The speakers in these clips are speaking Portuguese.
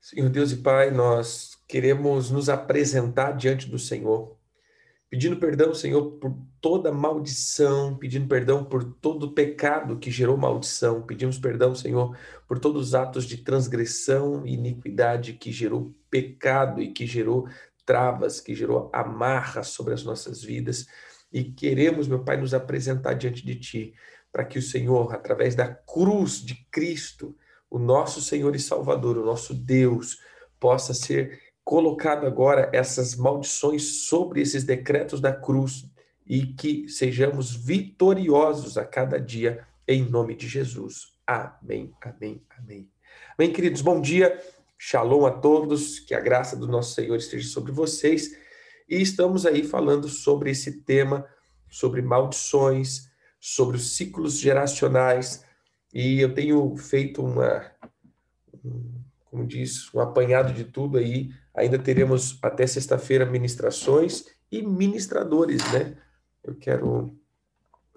Senhor Deus e Pai, nós queremos nos apresentar diante do Senhor, pedindo perdão, Senhor, por toda maldição, pedindo perdão por todo pecado que gerou maldição, pedimos perdão, Senhor, por todos os atos de transgressão e iniquidade que gerou pecado e que gerou travas, que gerou amarras sobre as nossas vidas. E queremos, meu Pai, nos apresentar diante de Ti, para que o Senhor, através da cruz de Cristo, o nosso Senhor e Salvador, o nosso Deus, possa ser colocado agora essas maldições sobre esses decretos da cruz e que sejamos vitoriosos a cada dia, em nome de Jesus. Amém, amém, amém. Amém, queridos, bom dia, shalom a todos, que a graça do nosso Senhor esteja sobre vocês. E estamos aí falando sobre esse tema, sobre maldições, sobre os ciclos geracionais, e eu tenho feito uma, como diz, um apanhado de tudo aí. Ainda teremos até sexta-feira ministrações e ministradores, né? Eu quero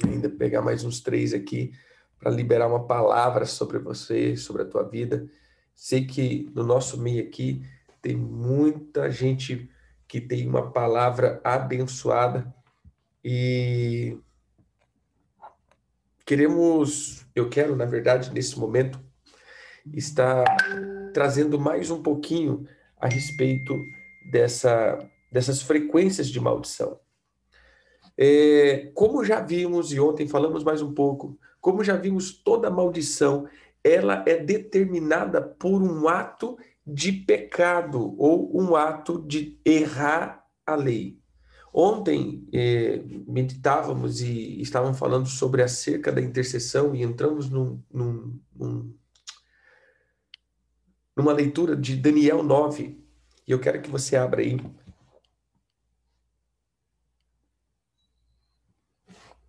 ainda pegar mais uns três aqui para liberar uma palavra sobre você, sobre a tua vida. Sei que no nosso meio aqui tem muita gente que tem uma palavra abençoada e queremos, eu quero, na verdade, nesse momento, estar trazendo mais um pouquinho a respeito dessa, dessas frequências de maldição. É, como já vimos, e ontem falamos mais um pouco, como já vimos, toda maldição ela é determinada por um ato de pecado ou um ato de errar a lei. Ontem eh, meditávamos e estávamos falando sobre a cerca da intercessão e entramos num, num, num, numa leitura de Daniel 9. E eu quero que você abra aí.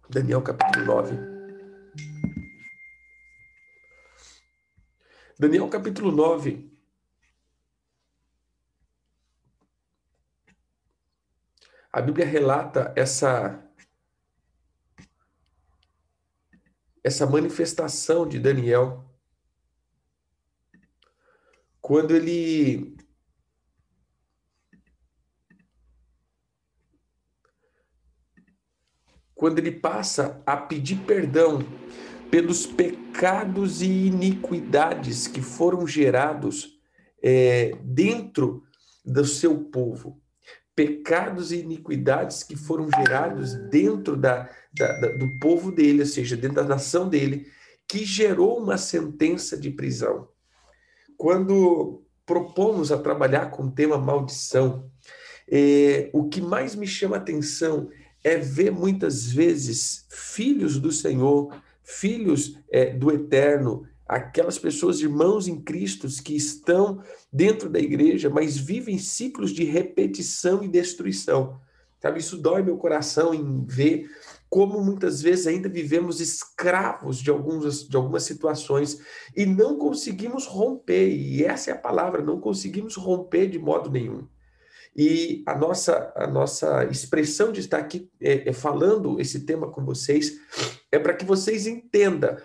Daniel capítulo 9. Daniel capítulo 9 A Bíblia relata essa essa manifestação de Daniel quando ele quando ele passa a pedir perdão pelos pecados e iniquidades que foram gerados é, dentro do seu povo pecados e iniquidades que foram gerados dentro da, da, da, do povo dele, ou seja, dentro da nação dele, que gerou uma sentença de prisão. Quando propomos a trabalhar com o tema maldição, é, o que mais me chama atenção é ver muitas vezes filhos do Senhor, filhos é, do Eterno, aquelas pessoas, irmãos em Cristo, que estão dentro da igreja, mas vivem ciclos de repetição e destruição. Sabe, isso dói meu coração em ver como muitas vezes ainda vivemos escravos de, alguns, de algumas situações e não conseguimos romper, e essa é a palavra, não conseguimos romper de modo nenhum. E a nossa, a nossa expressão de estar aqui é, é falando esse tema com vocês é para que vocês entendam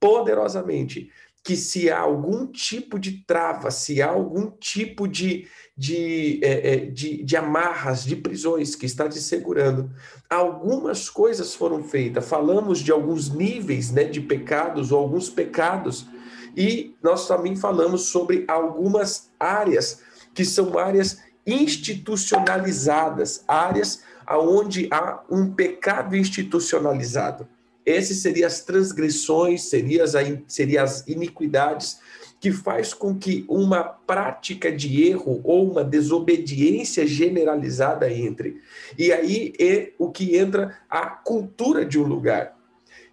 poderosamente que se há algum tipo de trava, se há algum tipo de, de, é, é, de, de, amarras, de prisões que está te segurando, algumas coisas foram feitas. Falamos de alguns níveis né, de pecados ou alguns pecados, e nós também falamos sobre algumas áreas que são áreas institucionalizadas, áreas onde há um pecado institucionalizado. Esses seriam as transgressões, seriam as, seriam as iniquidades que faz com que uma prática de erro ou uma desobediência generalizada entre. E aí é o que entra a cultura de um lugar.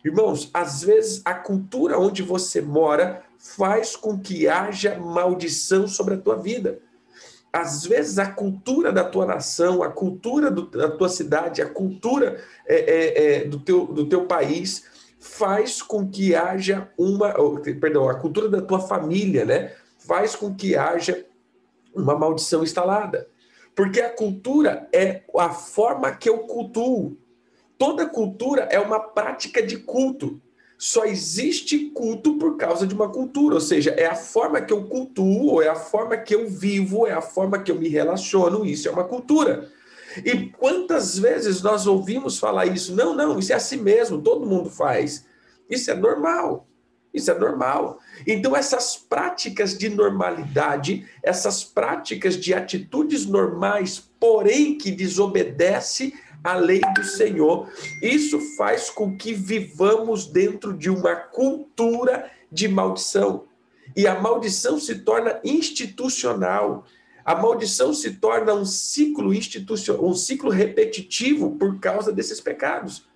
Irmãos, às vezes a cultura onde você mora faz com que haja maldição sobre a tua vida às vezes a cultura da tua nação, a cultura do, da tua cidade, a cultura é, é, é, do, teu, do teu país faz com que haja uma, perdão, a cultura da tua família, né? Faz com que haja uma maldição instalada. Porque a cultura é a forma que eu cultuo. Toda cultura é uma prática de culto. Só existe culto por causa de uma cultura, ou seja, é a forma que eu cultuo, é a forma que eu vivo, é a forma que eu me relaciono, isso é uma cultura. E quantas vezes nós ouvimos falar isso? Não, não, isso é assim mesmo, todo mundo faz. Isso é normal. Isso é normal. Então, essas práticas de normalidade, essas práticas de atitudes normais, porém que desobedece à lei do Senhor, isso faz com que vivamos dentro de uma cultura de maldição. E a maldição se torna institucional. A maldição se torna um ciclo institucional, um ciclo repetitivo por causa desses pecados.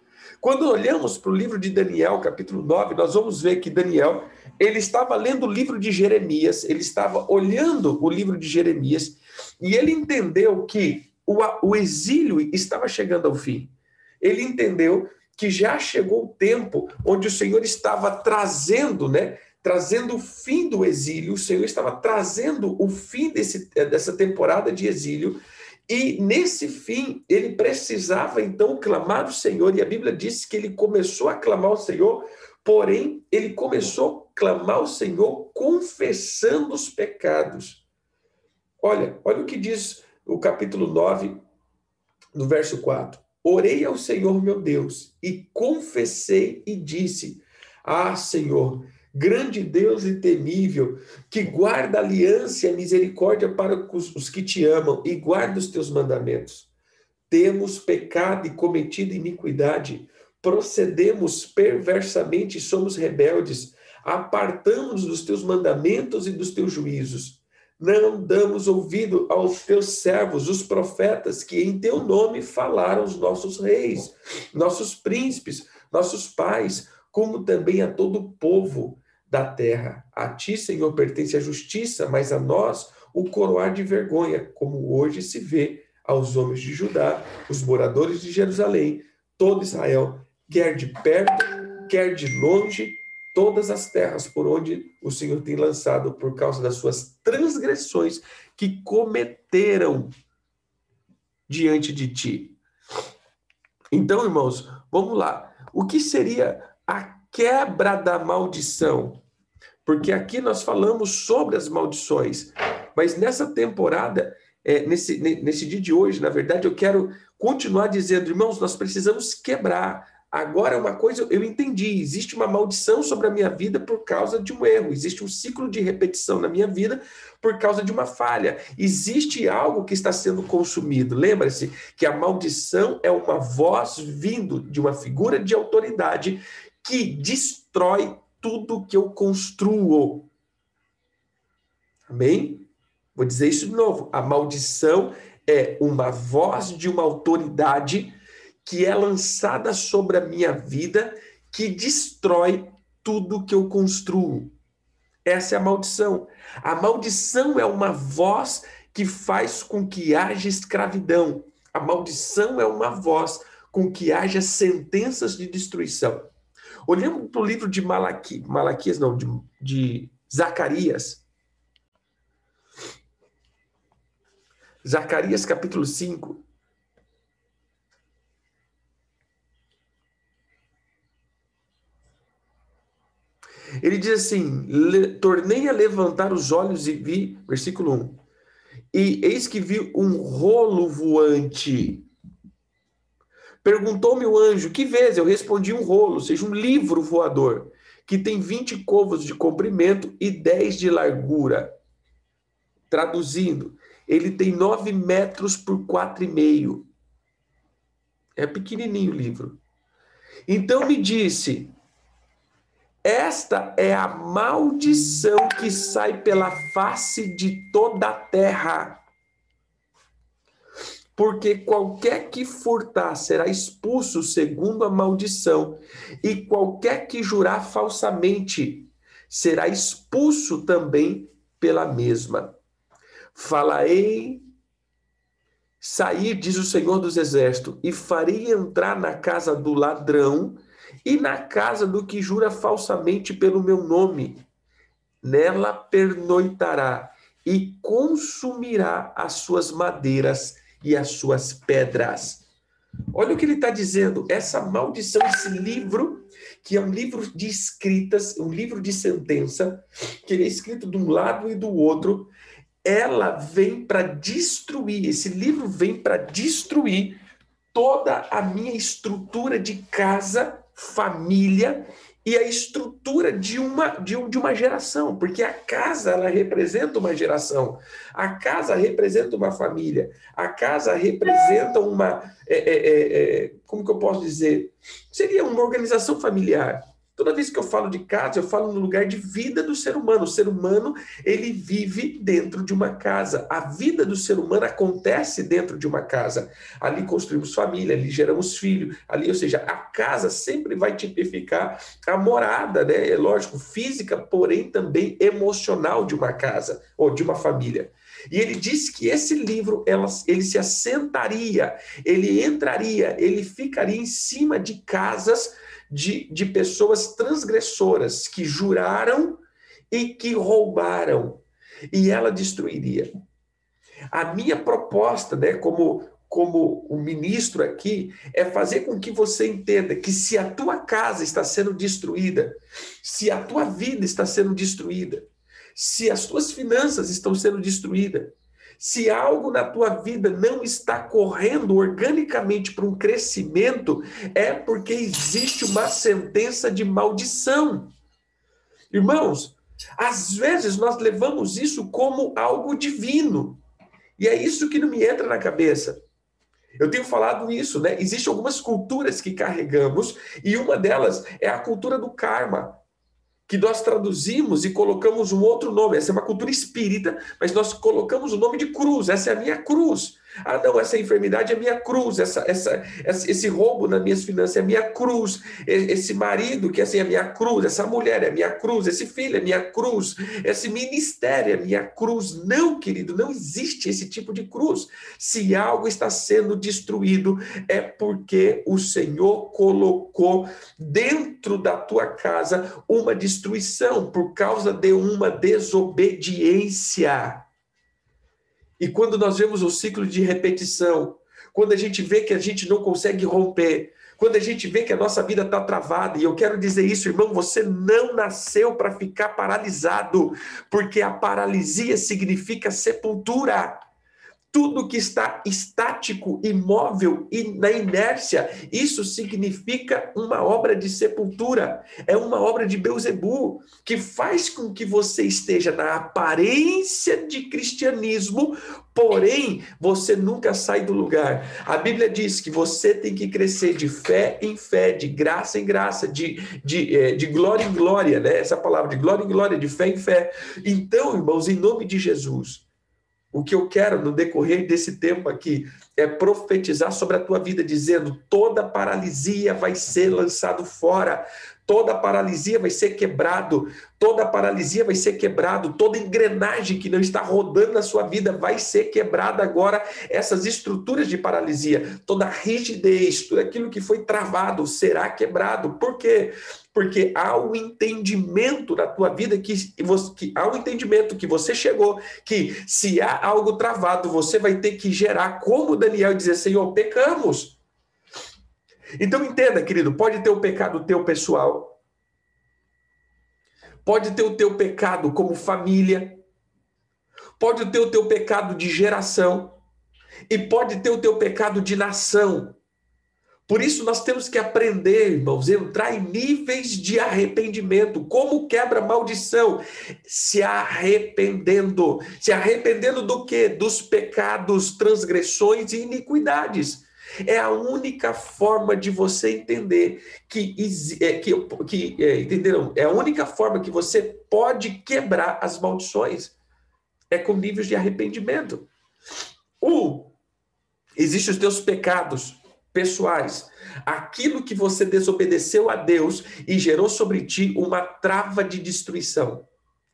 Quando olhamos para o livro de Daniel, capítulo 9, nós vamos ver que Daniel, ele estava lendo o livro de Jeremias, ele estava olhando o livro de Jeremias, e ele entendeu que o, o exílio estava chegando ao fim. Ele entendeu que já chegou o tempo onde o Senhor estava trazendo, né, trazendo o fim do exílio, o Senhor estava trazendo o fim desse, dessa temporada de exílio, e nesse fim ele precisava então clamar o Senhor, e a Bíblia diz que ele começou a clamar o Senhor, porém ele começou a clamar o Senhor confessando os pecados. Olha, olha o que diz o capítulo 9, no verso 4. Orei ao Senhor meu Deus e confessei e disse: Ah, Senhor, grande Deus e temível, que guarda aliança e misericórdia para os que te amam e guarda os teus mandamentos. Temos pecado e cometido iniquidade, procedemos perversamente e somos rebeldes, apartamos dos teus mandamentos e dos teus juízos. Não damos ouvido aos teus servos, os profetas, que em teu nome falaram os nossos reis, nossos príncipes, nossos pais, como também a todo o povo da terra. A ti, Senhor, pertence a justiça, mas a nós o coroar de vergonha, como hoje se vê aos homens de Judá, os moradores de Jerusalém, todo Israel, quer de perto, quer de longe, todas as terras por onde o Senhor tem lançado por causa das suas transgressões que cometeram diante de ti. Então, irmãos, vamos lá. O que seria a quebra da maldição. Porque aqui nós falamos sobre as maldições, mas nessa temporada, é, nesse, nesse dia de hoje, na verdade, eu quero continuar dizendo, irmãos, nós precisamos quebrar. Agora, uma coisa eu entendi: existe uma maldição sobre a minha vida por causa de um erro, existe um ciclo de repetição na minha vida por causa de uma falha. Existe algo que está sendo consumido. Lembra-se que a maldição é uma voz vindo de uma figura de autoridade que destrói tudo que eu construo. Amém? Vou dizer isso de novo. A maldição é uma voz de uma autoridade que é lançada sobre a minha vida que destrói tudo que eu construo. Essa é a maldição. A maldição é uma voz que faz com que haja escravidão. A maldição é uma voz com que haja sentenças de destruição. Olhando para o livro de Malaqui, Malaquias, não, de, de Zacarias. Zacarias capítulo 5. Ele diz assim: tornei a levantar os olhos e vi, versículo 1. E eis que vi um rolo voante Perguntou-me o anjo, que vês? Eu respondi um rolo, seja, um livro voador, que tem 20 covos de comprimento e 10 de largura. Traduzindo, ele tem 9 metros por 4,5. É pequenininho o livro. Então me disse, esta é a maldição que sai pela face de toda a terra porque qualquer que furtar será expulso segundo a maldição, e qualquer que jurar falsamente será expulso também pela mesma. Falarei sair, diz o Senhor dos Exércitos, e farei entrar na casa do ladrão e na casa do que jura falsamente pelo meu nome. Nela pernoitará e consumirá as suas madeiras e as suas pedras. Olha o que ele está dizendo. Essa maldição, esse livro que é um livro de escritas, um livro de sentença, que ele é escrito de um lado e do outro, ela vem para destruir, esse livro vem para destruir toda a minha estrutura de casa, família e a estrutura de uma, de, de uma geração, porque a casa ela representa uma geração, a casa representa uma família, a casa representa uma. É, é, é, é como que eu posso dizer? Seria uma organização familiar. Toda vez que eu falo de casa, eu falo no lugar de vida do ser humano. O ser humano, ele vive dentro de uma casa. A vida do ser humano acontece dentro de uma casa. Ali construímos família, ali geramos filho, ali, ou seja, a casa sempre vai tipificar a morada, né? É lógico, física, porém também emocional de uma casa ou de uma família. E ele diz que esse livro ele se assentaria, ele entraria, ele ficaria em cima de casas de, de pessoas transgressoras que juraram e que roubaram, e ela destruiria. A minha proposta, né, como como o ministro aqui, é fazer com que você entenda que se a tua casa está sendo destruída, se a tua vida está sendo destruída, se as tuas finanças estão sendo destruídas, se algo na tua vida não está correndo organicamente para um crescimento, é porque existe uma sentença de maldição. Irmãos, às vezes nós levamos isso como algo divino. E é isso que não me entra na cabeça. Eu tenho falado isso, né? Existem algumas culturas que carregamos, e uma delas é a cultura do karma que nós traduzimos e colocamos um outro nome. Essa é uma cultura espírita, mas nós colocamos o nome de cruz. Essa é a minha cruz. Ah, não, essa enfermidade é minha cruz, essa, essa, esse roubo nas minhas finanças é minha cruz, esse marido que assim é minha cruz, essa mulher é minha cruz, esse filho é minha cruz, esse ministério é minha cruz. Não, querido, não existe esse tipo de cruz. Se algo está sendo destruído, é porque o Senhor colocou dentro da tua casa uma destruição por causa de uma desobediência. E quando nós vemos o ciclo de repetição, quando a gente vê que a gente não consegue romper, quando a gente vê que a nossa vida está travada, e eu quero dizer isso, irmão, você não nasceu para ficar paralisado, porque a paralisia significa sepultura tudo que está estático, imóvel e na inércia, isso significa uma obra de sepultura, é uma obra de Beuzebu, que faz com que você esteja na aparência de cristianismo, porém você nunca sai do lugar. A Bíblia diz que você tem que crescer de fé em fé, de graça em graça, de, de, é, de glória em glória, né? Essa palavra de glória em glória, de fé em fé. Então, irmãos, em nome de Jesus, o que eu quero no decorrer desse tempo aqui é profetizar sobre a tua vida, dizendo: toda paralisia vai ser lançado fora, toda paralisia vai ser quebrado, toda paralisia vai ser quebrado, toda engrenagem que não está rodando na sua vida vai ser quebrada agora, essas estruturas de paralisia, toda rigidez, tudo aquilo que foi travado será quebrado. Por quê? Porque há um entendimento na tua vida que, que há um entendimento que você chegou, que se há algo travado, você vai ter que gerar como Daniel dizer, Senhor, pecamos. Então entenda, querido, pode ter o pecado teu pessoal, pode ter o teu pecado como família, pode ter o teu pecado de geração e pode ter o teu pecado de nação. Por isso nós temos que aprender, irmãos, entrar em níveis de arrependimento. Como quebra maldição? Se arrependendo. Se arrependendo do quê? Dos pecados, transgressões e iniquidades. É a única forma de você entender que, é, que, que é, entenderam? É a única forma que você pode quebrar as maldições. É com níveis de arrependimento. Um, existem os teus pecados pessoais. Aquilo que você desobedeceu a Deus e gerou sobre ti uma trava de destruição.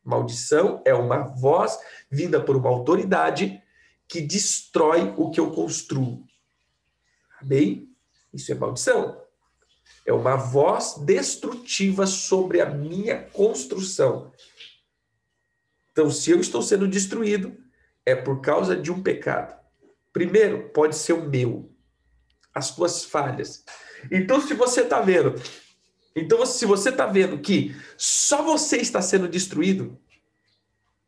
Maldição é uma voz vinda por uma autoridade que destrói o que eu construo. Amém? Isso é maldição. É uma voz destrutiva sobre a minha construção. Então, se eu estou sendo destruído, é por causa de um pecado. Primeiro, pode ser o meu, as tuas falhas. Então, se você está vendo Então, se você está vendo que só você está sendo destruído,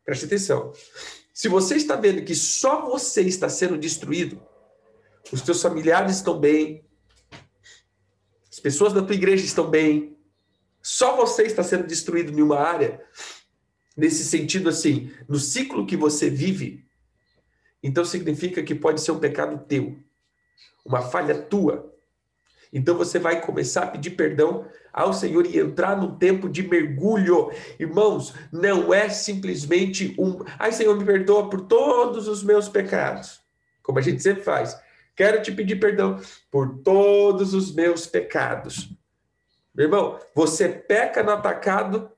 preste atenção. Se você está vendo que só você está sendo destruído, os teus familiares estão bem, as pessoas da tua igreja estão bem, só você está sendo destruído em uma área, nesse sentido assim, no ciclo que você vive, então significa que pode ser um pecado teu, uma falha tua. Então você vai começar a pedir perdão ao Senhor e entrar num tempo de mergulho. Irmãos, não é simplesmente um, ai Senhor, me perdoa por todos os meus pecados, como a gente sempre faz. Quero te pedir perdão por todos os meus pecados. Meu irmão, você peca no atacado,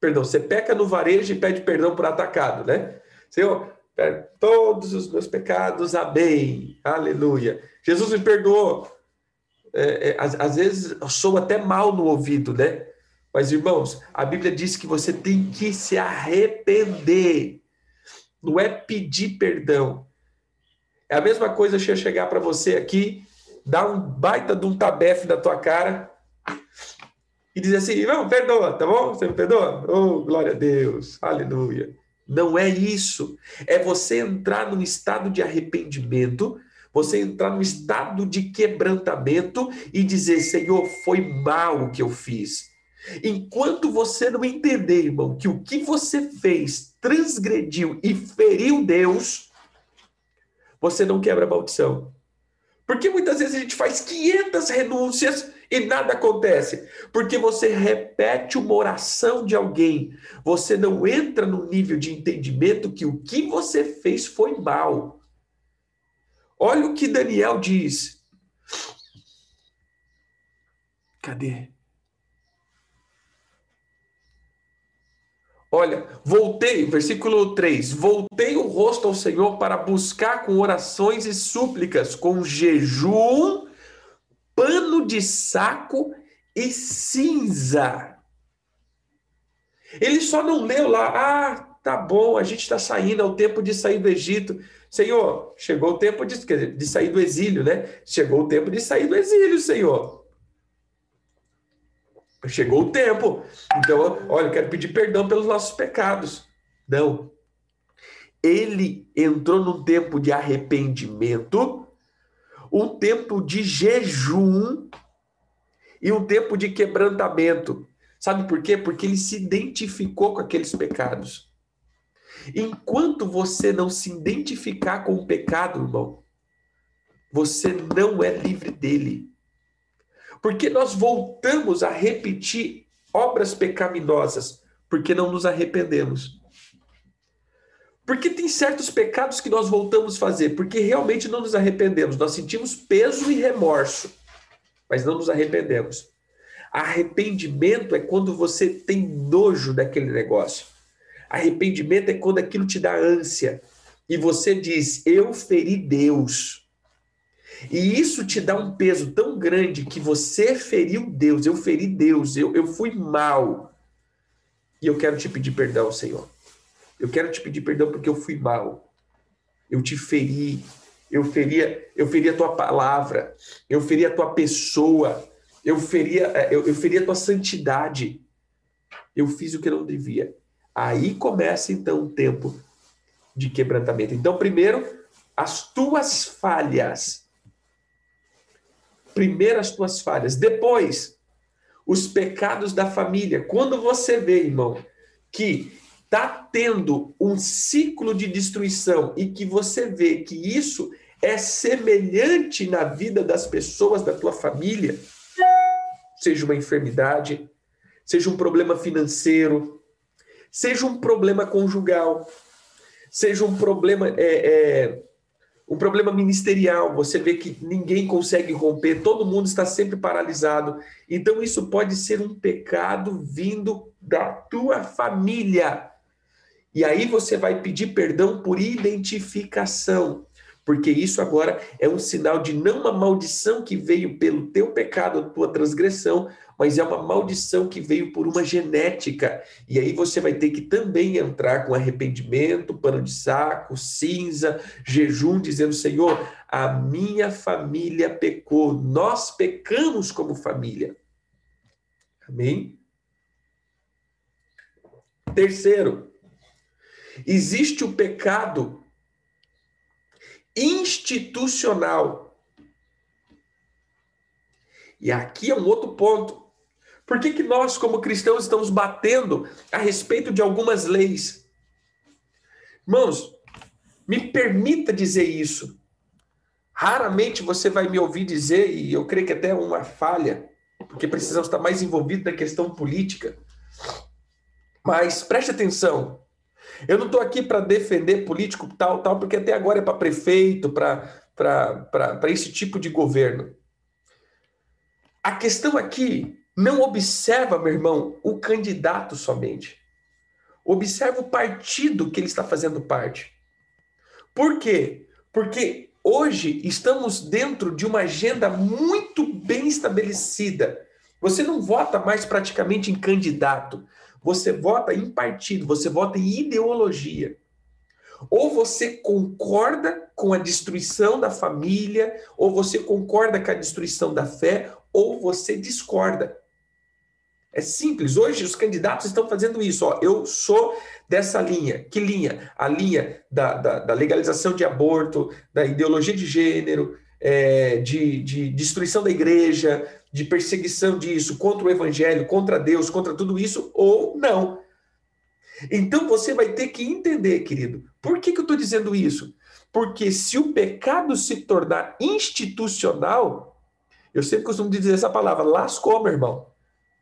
perdão, você peca no varejo e pede perdão por atacado, né? Senhor, todos os meus pecados, amém, aleluia. Jesus me perdoou. É, é, às, às vezes sou até mal no ouvido, né? Mas, irmãos, a Bíblia diz que você tem que se arrepender. Não é pedir perdão. É a mesma coisa se eu chegar para você aqui, dar um baita de um tabefe na tua cara e dizer assim: não, perdoa, tá bom? Você me perdoa? Oh, glória a Deus, aleluia. Não é isso. É você entrar num estado de arrependimento, você entrar num estado de quebrantamento e dizer: Senhor, foi mal o que eu fiz. Enquanto você não entender, irmão, que o que você fez transgrediu e feriu Deus, você não quebra a maldição. Porque muitas vezes a gente faz 500 renúncias e nada acontece. Porque você repete uma oração de alguém, você não entra no nível de entendimento que o que você fez foi mal. Olha o que Daniel diz. Cadê? Olha, voltei, versículo 3: voltei o rosto ao Senhor para buscar com orações e súplicas, com jejum, pano de saco e cinza. Ele só não leu lá, ah, tá bom, a gente está saindo, é o tempo de sair do Egito. Senhor, chegou o tempo de, de sair do exílio, né? Chegou o tempo de sair do exílio, Senhor. Chegou o tempo. Então, olha, eu quero pedir perdão pelos nossos pecados. Não. Ele entrou num tempo de arrependimento, um tempo de jejum e um tempo de quebrantamento. Sabe por quê? Porque ele se identificou com aqueles pecados. Enquanto você não se identificar com o pecado, irmão, você não é livre dele. Porque nós voltamos a repetir obras pecaminosas porque não nos arrependemos. Porque tem certos pecados que nós voltamos a fazer porque realmente não nos arrependemos. Nós sentimos peso e remorso, mas não nos arrependemos. Arrependimento é quando você tem nojo daquele negócio. Arrependimento é quando aquilo te dá ânsia e você diz: Eu feri Deus. E isso te dá um peso tão grande que você feriu Deus, eu feri Deus, eu, eu fui mal. E eu quero te pedir perdão, Senhor. Eu quero te pedir perdão porque eu fui mal. Eu te feri. Eu feria, eu feri a tua palavra. Eu feri a tua pessoa. Eu feria, eu, eu feri a tua santidade. Eu fiz o que não devia. Aí começa então o tempo de quebrantamento. Então, primeiro, as tuas falhas Primeiro as tuas falhas, depois os pecados da família. Quando você vê, irmão, que está tendo um ciclo de destruição e que você vê que isso é semelhante na vida das pessoas da tua família, seja uma enfermidade, seja um problema financeiro, seja um problema conjugal, seja um problema é, é, um problema ministerial, você vê que ninguém consegue romper, todo mundo está sempre paralisado. Então, isso pode ser um pecado vindo da tua família. E aí você vai pedir perdão por identificação, porque isso agora é um sinal de não uma maldição que veio pelo teu pecado, tua transgressão, mas é uma maldição que veio por uma genética. E aí você vai ter que também entrar com arrependimento, pano de saco, cinza, jejum, dizendo: Senhor, a minha família pecou, nós pecamos como família. Amém? Terceiro, existe o pecado institucional. E aqui é um outro ponto. Por que, que nós, como cristãos, estamos batendo a respeito de algumas leis? Irmãos, me permita dizer isso. Raramente você vai me ouvir dizer, e eu creio que até é uma falha, porque precisamos estar mais envolvidos na questão política. Mas preste atenção. Eu não estou aqui para defender político tal, tal, porque até agora é para prefeito, para esse tipo de governo. A questão aqui não observa, meu irmão, o candidato somente. Observa o partido que ele está fazendo parte. Por quê? Porque hoje estamos dentro de uma agenda muito bem estabelecida. Você não vota mais praticamente em candidato, você vota em partido, você vota em ideologia. Ou você concorda com a destruição da família, ou você concorda com a destruição da fé, ou você discorda. É simples. Hoje os candidatos estão fazendo isso. Ó, eu sou dessa linha. Que linha? A linha da, da, da legalização de aborto, da ideologia de gênero, é, de, de destruição da igreja, de perseguição disso, contra o evangelho, contra Deus, contra tudo isso, ou não. Então você vai ter que entender, querido, por que, que eu estou dizendo isso? Porque se o pecado se tornar institucional, eu sempre costumo dizer essa palavra, lascou, meu irmão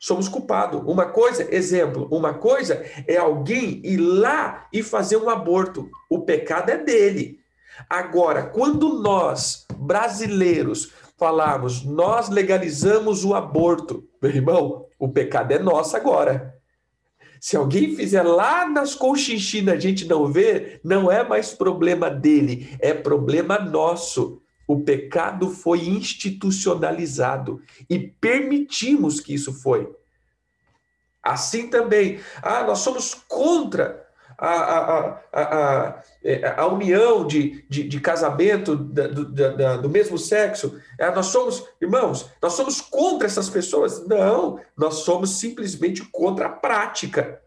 somos culpados. Uma coisa, exemplo, uma coisa é alguém ir lá e fazer um aborto. O pecado é dele. Agora, quando nós, brasileiros, falarmos, nós legalizamos o aborto, meu irmão, o pecado é nosso agora. Se alguém fizer lá nas conchinchinas a gente não vê, não é mais problema dele, é problema nosso. O pecado foi institucionalizado e permitimos que isso foi. Assim também, ah, nós somos contra a, a, a, a, a união de, de, de casamento da, do, da, do mesmo sexo. Ah, nós somos, irmãos, nós somos contra essas pessoas? Não, nós somos simplesmente contra a prática.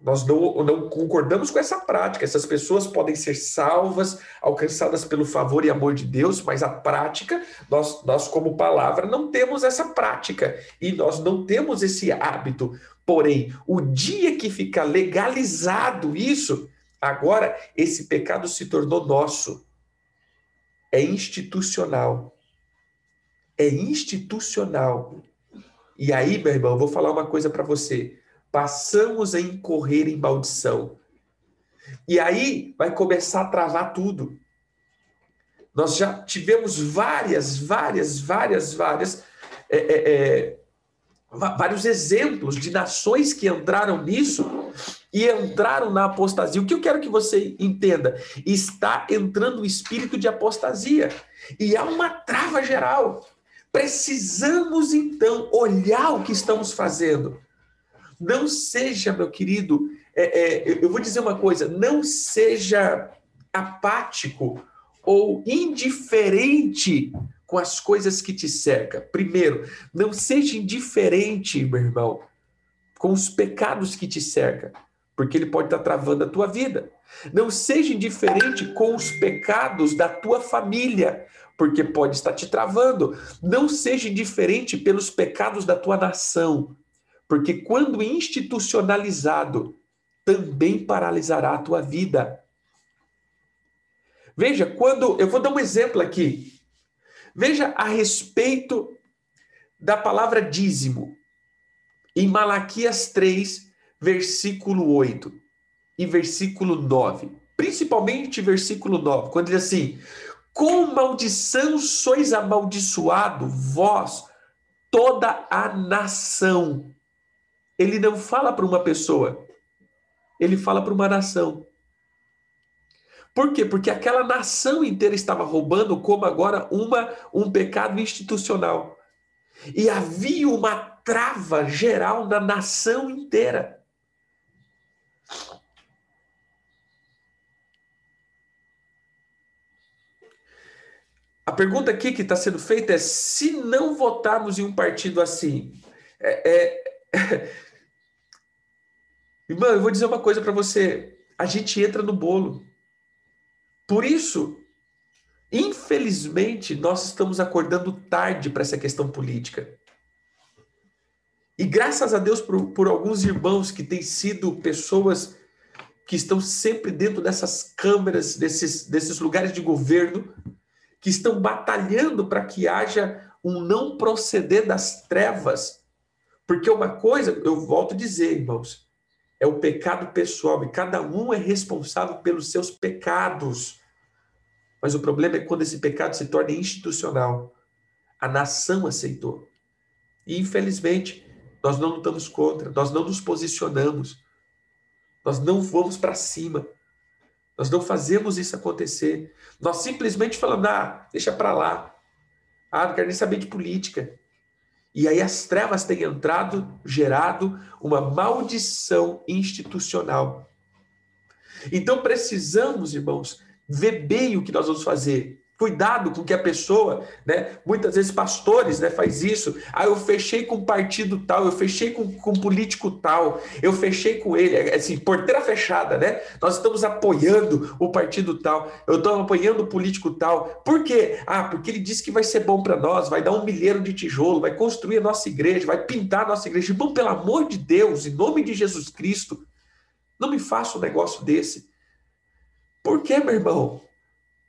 Nós não, não, concordamos com essa prática. Essas pessoas podem ser salvas, alcançadas pelo favor e amor de Deus, mas a prática, nós, nós como palavra, não temos essa prática e nós não temos esse hábito. Porém, o dia que fica legalizado isso, agora esse pecado se tornou nosso. É institucional. É institucional. E aí, meu irmão, eu vou falar uma coisa para você passamos a incorrer em maldição. E aí vai começar a travar tudo. Nós já tivemos várias, várias, várias, várias, é, é, é, vários exemplos de nações que entraram nisso e entraram na apostasia. O que eu quero que você entenda? Está entrando o espírito de apostasia e há uma trava geral. Precisamos então olhar o que estamos fazendo. Não seja, meu querido, é, é, eu vou dizer uma coisa: não seja apático ou indiferente com as coisas que te cercam. Primeiro, não seja indiferente, meu irmão, com os pecados que te cercam, porque ele pode estar travando a tua vida. Não seja indiferente com os pecados da tua família, porque pode estar te travando. Não seja indiferente pelos pecados da tua nação, porque quando institucionalizado, também paralisará a tua vida. Veja, quando. Eu vou dar um exemplo aqui. Veja a respeito da palavra dízimo. Em Malaquias 3, versículo 8 e versículo 9. Principalmente versículo 9, quando diz assim: Com maldição sois amaldiçoado, vós, toda a nação ele não fala para uma pessoa, ele fala para uma nação. Por quê? Porque aquela nação inteira estava roubando, como agora uma um pecado institucional. E havia uma trava geral na nação inteira. A pergunta aqui que está sendo feita é: se não votarmos em um partido assim, É, é... Irmão, eu vou dizer uma coisa para você. A gente entra no bolo. Por isso, infelizmente, nós estamos acordando tarde para essa questão política. E graças a Deus por, por alguns irmãos que têm sido pessoas que estão sempre dentro dessas câmeras, desses, desses lugares de governo, que estão batalhando para que haja um não proceder das trevas. Porque uma coisa, eu volto a dizer, irmãos, é o pecado pessoal e cada um é responsável pelos seus pecados. Mas o problema é quando esse pecado se torna institucional. A nação aceitou. E infelizmente, nós não lutamos contra, nós não nos posicionamos. Nós não vamos para cima. Nós não fazemos isso acontecer. Nós simplesmente falamos: "Ah, deixa para lá. Ah, não quero nem saber de política". E aí as trevas têm entrado, gerado uma maldição institucional. Então precisamos, irmãos, ver bem o que nós vamos fazer. Cuidado com que a pessoa, né? Muitas vezes pastores, né, faz isso. Ah, eu fechei com partido tal, eu fechei com, com político tal, eu fechei com ele, é, assim, porteira fechada, né? Nós estamos apoiando o partido tal, eu estou apoiando o político tal. Por quê? Ah, porque ele disse que vai ser bom para nós, vai dar um milheiro de tijolo, vai construir a nossa igreja, vai pintar a nossa igreja. Irmão, pelo amor de Deus, em nome de Jesus Cristo, não me faça um negócio desse. Por quê, meu irmão?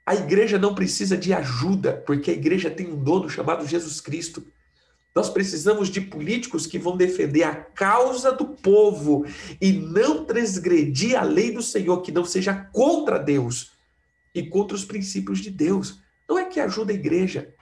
A igreja não precisa de ajuda, porque a igreja tem um dono chamado Jesus Cristo. Nós precisamos de políticos que vão defender a causa do povo e não transgredir a lei do Senhor, que não seja contra Deus e contra os princípios de Deus. Não é que ajuda a igreja,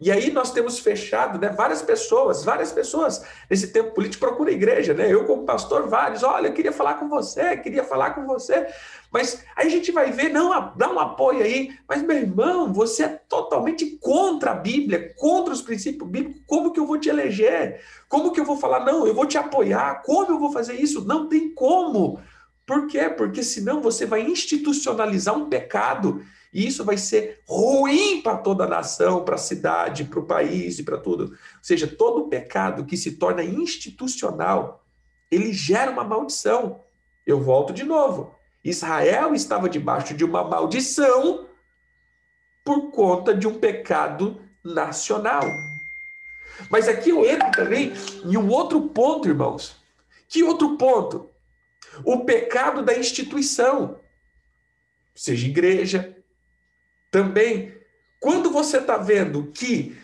e aí nós temos fechado, né, várias pessoas, várias pessoas nesse tempo político procuram igreja, né? Eu como pastor, vários, olha, eu queria falar com você, queria falar com você. Mas aí a gente vai ver, não, dá um apoio aí, mas meu irmão, você é totalmente contra a Bíblia, contra os princípios bíblicos, como que eu vou te eleger? Como que eu vou falar, não, eu vou te apoiar, como eu vou fazer isso? Não tem como. Por quê? Porque senão você vai institucionalizar um pecado e isso vai ser ruim para toda a nação, para a cidade, para o país e para tudo. Ou seja, todo pecado que se torna institucional, ele gera uma maldição. Eu volto de novo. Israel estava debaixo de uma maldição por conta de um pecado nacional. Mas aqui eu entro também em um outro ponto, irmãos. Que outro ponto? O pecado da instituição, seja igreja, também, quando você está vendo que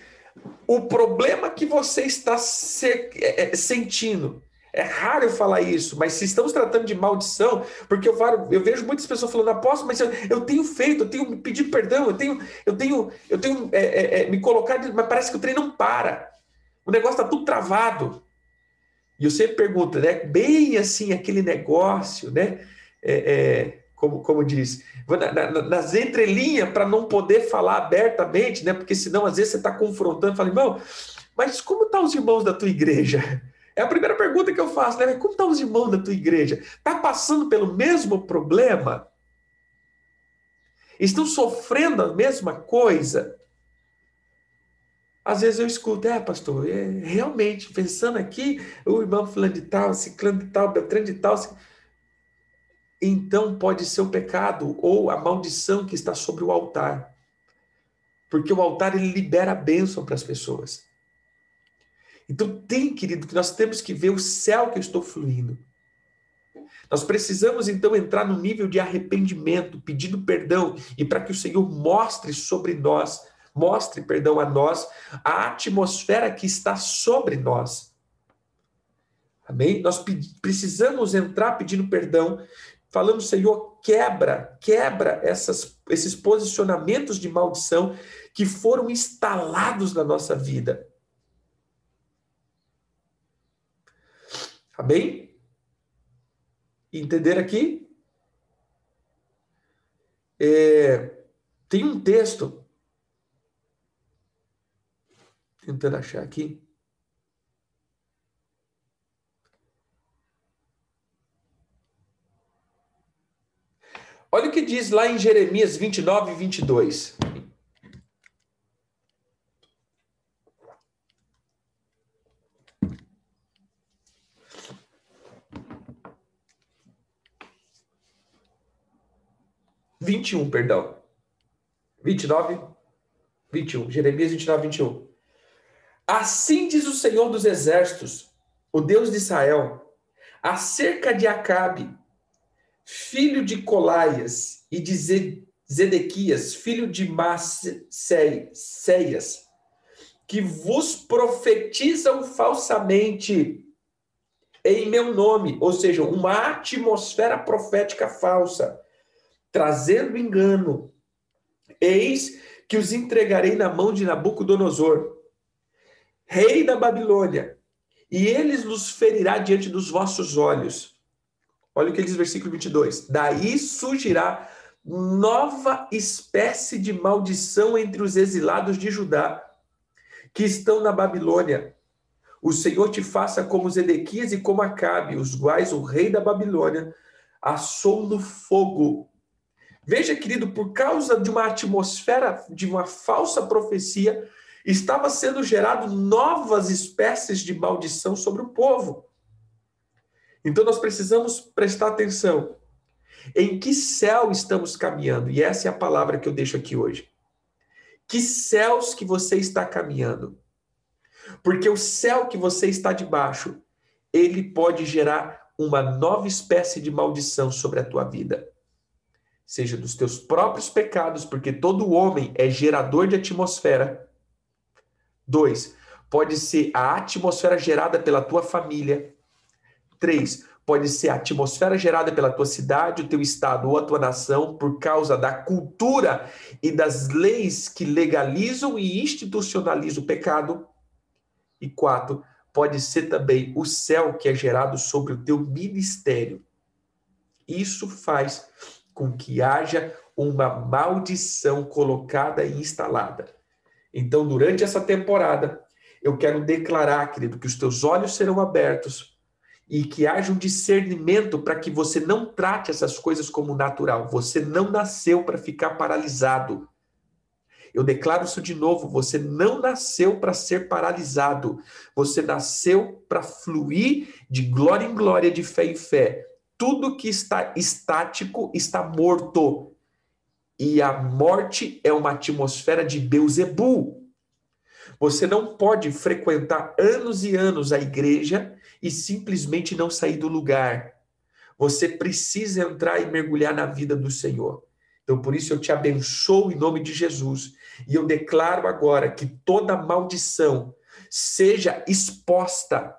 o problema que você está se, é, é, sentindo, é raro eu falar isso, mas se estamos tratando de maldição, porque eu, eu vejo muitas pessoas falando, apóstolo, mas eu, eu, tenho feito, eu tenho pedido perdão, eu tenho, eu tenho, eu tenho é, é, é me colocado, mas parece que o trem não para. O negócio está tudo travado. E sempre pergunto, né? Bem assim, aquele negócio, né? É, é como, como diz, na, na, nas entrelinhas, para não poder falar abertamente, né? Porque senão, às vezes, você está confrontando, fala, irmão, mas como estão tá os irmãos da tua igreja? É a primeira pergunta que eu faço, né? Como estão tá os irmãos da tua igreja? Está passando pelo mesmo problema? Estão sofrendo a mesma coisa? Às vezes eu escuto, é, pastor, é, realmente, pensando aqui, o irmão fulano de tal, ciclano de tal, beltrano de tal, ciclano então pode ser o pecado ou a maldição que está sobre o altar. Porque o altar ele libera a bênção para as pessoas. Então tem, querido, que nós temos que ver o céu que eu estou fluindo. Nós precisamos então entrar no nível de arrependimento, pedindo perdão e para que o Senhor mostre sobre nós, mostre, perdão, a nós a atmosfera que está sobre nós. Amém? Nós precisamos entrar pedindo perdão falando, Senhor, quebra, quebra essas, esses posicionamentos de maldição que foram instalados na nossa vida. Amém? Entender aqui? É, tem um texto, tentando achar aqui. Olha o que diz lá em Jeremias 29, 22. Vinte e um, perdão. Vinte e nove, vinte e um. Jeremias vinte e nove, vinte e um. Assim diz o Senhor dos Exércitos, o Deus de Israel, acerca de Acabe, filho de Colaias, e de Zedequias, filho de Maceias, que vos profetizam falsamente em meu nome, ou seja, uma atmosfera profética falsa, trazendo engano. Eis que os entregarei na mão de Nabucodonosor, rei da Babilônia, e eles nos ferirá diante dos vossos olhos. Olha o que diz versículo 22. Daí surgirá nova espécie de maldição entre os exilados de Judá, que estão na Babilônia. O Senhor te faça como Zedequias e como Acabe, os quais o rei da Babilônia assou no fogo. Veja, querido, por causa de uma atmosfera, de uma falsa profecia, estava sendo gerado novas espécies de maldição sobre o povo. Então nós precisamos prestar atenção. Em que céu estamos caminhando? E essa é a palavra que eu deixo aqui hoje. Que céus que você está caminhando? Porque o céu que você está debaixo, ele pode gerar uma nova espécie de maldição sobre a tua vida. Seja dos teus próprios pecados, porque todo homem é gerador de atmosfera. Dois, pode ser a atmosfera gerada pela tua família. Três, pode ser a atmosfera gerada pela tua cidade, o teu estado ou a tua nação por causa da cultura e das leis que legalizam e institucionalizam o pecado. E quatro, pode ser também o céu que é gerado sobre o teu ministério. Isso faz com que haja uma maldição colocada e instalada. Então, durante essa temporada, eu quero declarar, querido, que os teus olhos serão abertos e que haja um discernimento para que você não trate essas coisas como natural. Você não nasceu para ficar paralisado. Eu declaro isso de novo: você não nasceu para ser paralisado. Você nasceu para fluir de glória em glória, de fé em fé. Tudo que está estático está morto. E a morte é uma atmosfera de Beuzebu. Você não pode frequentar anos e anos a igreja e simplesmente não sair do lugar. Você precisa entrar e mergulhar na vida do Senhor. Então, por isso eu te abençoo em nome de Jesus. E eu declaro agora que toda maldição seja exposta.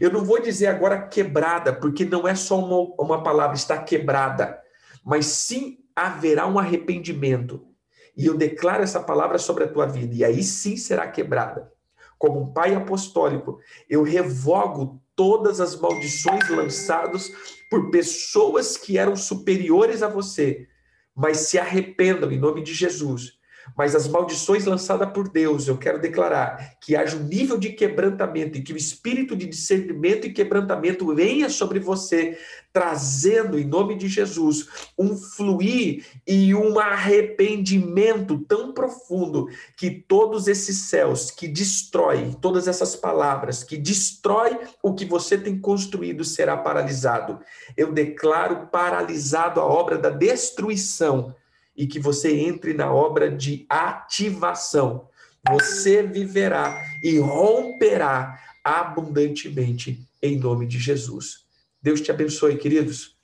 Eu não vou dizer agora quebrada, porque não é só uma, uma palavra, está quebrada, mas sim haverá um arrependimento. E eu declaro essa palavra sobre a tua vida, e aí sim será quebrada. Como um pai apostólico, eu revogo todas as maldições lançadas por pessoas que eram superiores a você, mas se arrependam em nome de Jesus mas as maldições lançadas por Deus, eu quero declarar que haja um nível de quebrantamento e que o espírito de discernimento e quebrantamento venha sobre você, trazendo, em nome de Jesus, um fluir e um arrependimento tão profundo que todos esses céus que destrói, todas essas palavras que destrói o que você tem construído será paralisado. Eu declaro paralisado a obra da destruição e que você entre na obra de ativação. Você viverá e romperá abundantemente em nome de Jesus. Deus te abençoe, queridos.